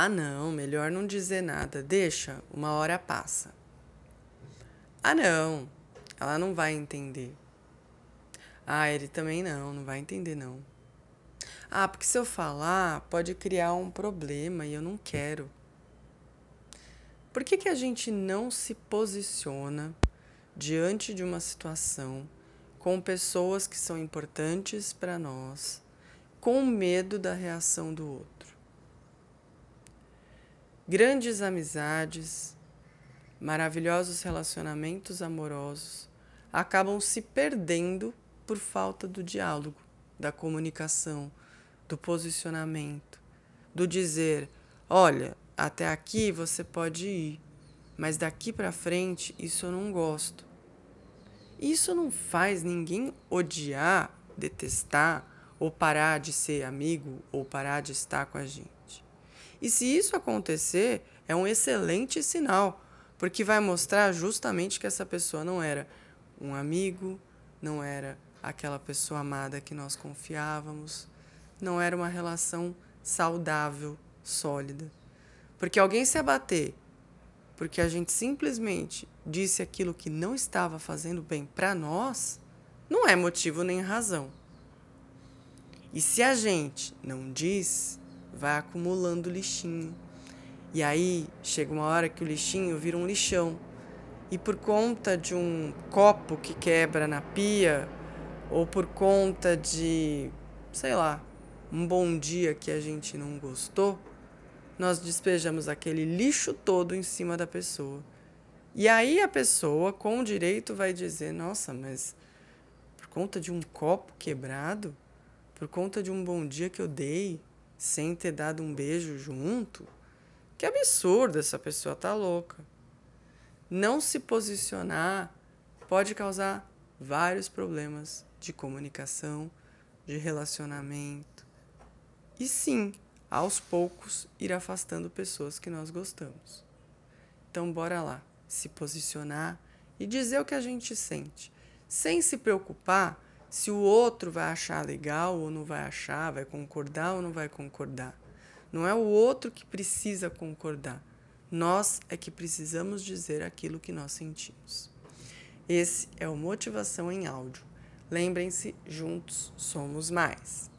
Ah, não, melhor não dizer nada. Deixa, uma hora passa. Ah, não, ela não vai entender. Ah, ele também não, não vai entender não. Ah, porque se eu falar, pode criar um problema e eu não quero. Por que, que a gente não se posiciona diante de uma situação com pessoas que são importantes para nós, com medo da reação do outro? Grandes amizades, maravilhosos relacionamentos amorosos acabam se perdendo por falta do diálogo, da comunicação, do posicionamento, do dizer: olha, até aqui você pode ir, mas daqui para frente isso eu não gosto. Isso não faz ninguém odiar, detestar ou parar de ser amigo ou parar de estar com a gente. E se isso acontecer, é um excelente sinal, porque vai mostrar justamente que essa pessoa não era um amigo, não era aquela pessoa amada que nós confiávamos, não era uma relação saudável, sólida. Porque alguém se abater, porque a gente simplesmente disse aquilo que não estava fazendo bem para nós, não é motivo nem razão. E se a gente não diz, vai acumulando lixinho. E aí chega uma hora que o lixinho vira um lixão. E por conta de um copo que quebra na pia, ou por conta de, sei lá, um bom dia que a gente não gostou, nós despejamos aquele lixo todo em cima da pessoa. E aí a pessoa, com direito, vai dizer: Nossa, mas por conta de um copo quebrado, por conta de um bom dia que eu dei, sem ter dado um beijo junto, que absurdo, essa pessoa tá louca. Não se posicionar pode causar vários problemas de comunicação, de relacionamento, e sim, aos poucos, ir afastando pessoas que nós gostamos. Então, bora lá, se posicionar e dizer o que a gente sente, sem se preocupar se o outro vai achar legal ou não vai achar, vai concordar ou não vai concordar. Não é o outro que precisa concordar. Nós é que precisamos dizer aquilo que nós sentimos. Esse é o Motivação em Áudio. Lembrem-se, juntos somos mais.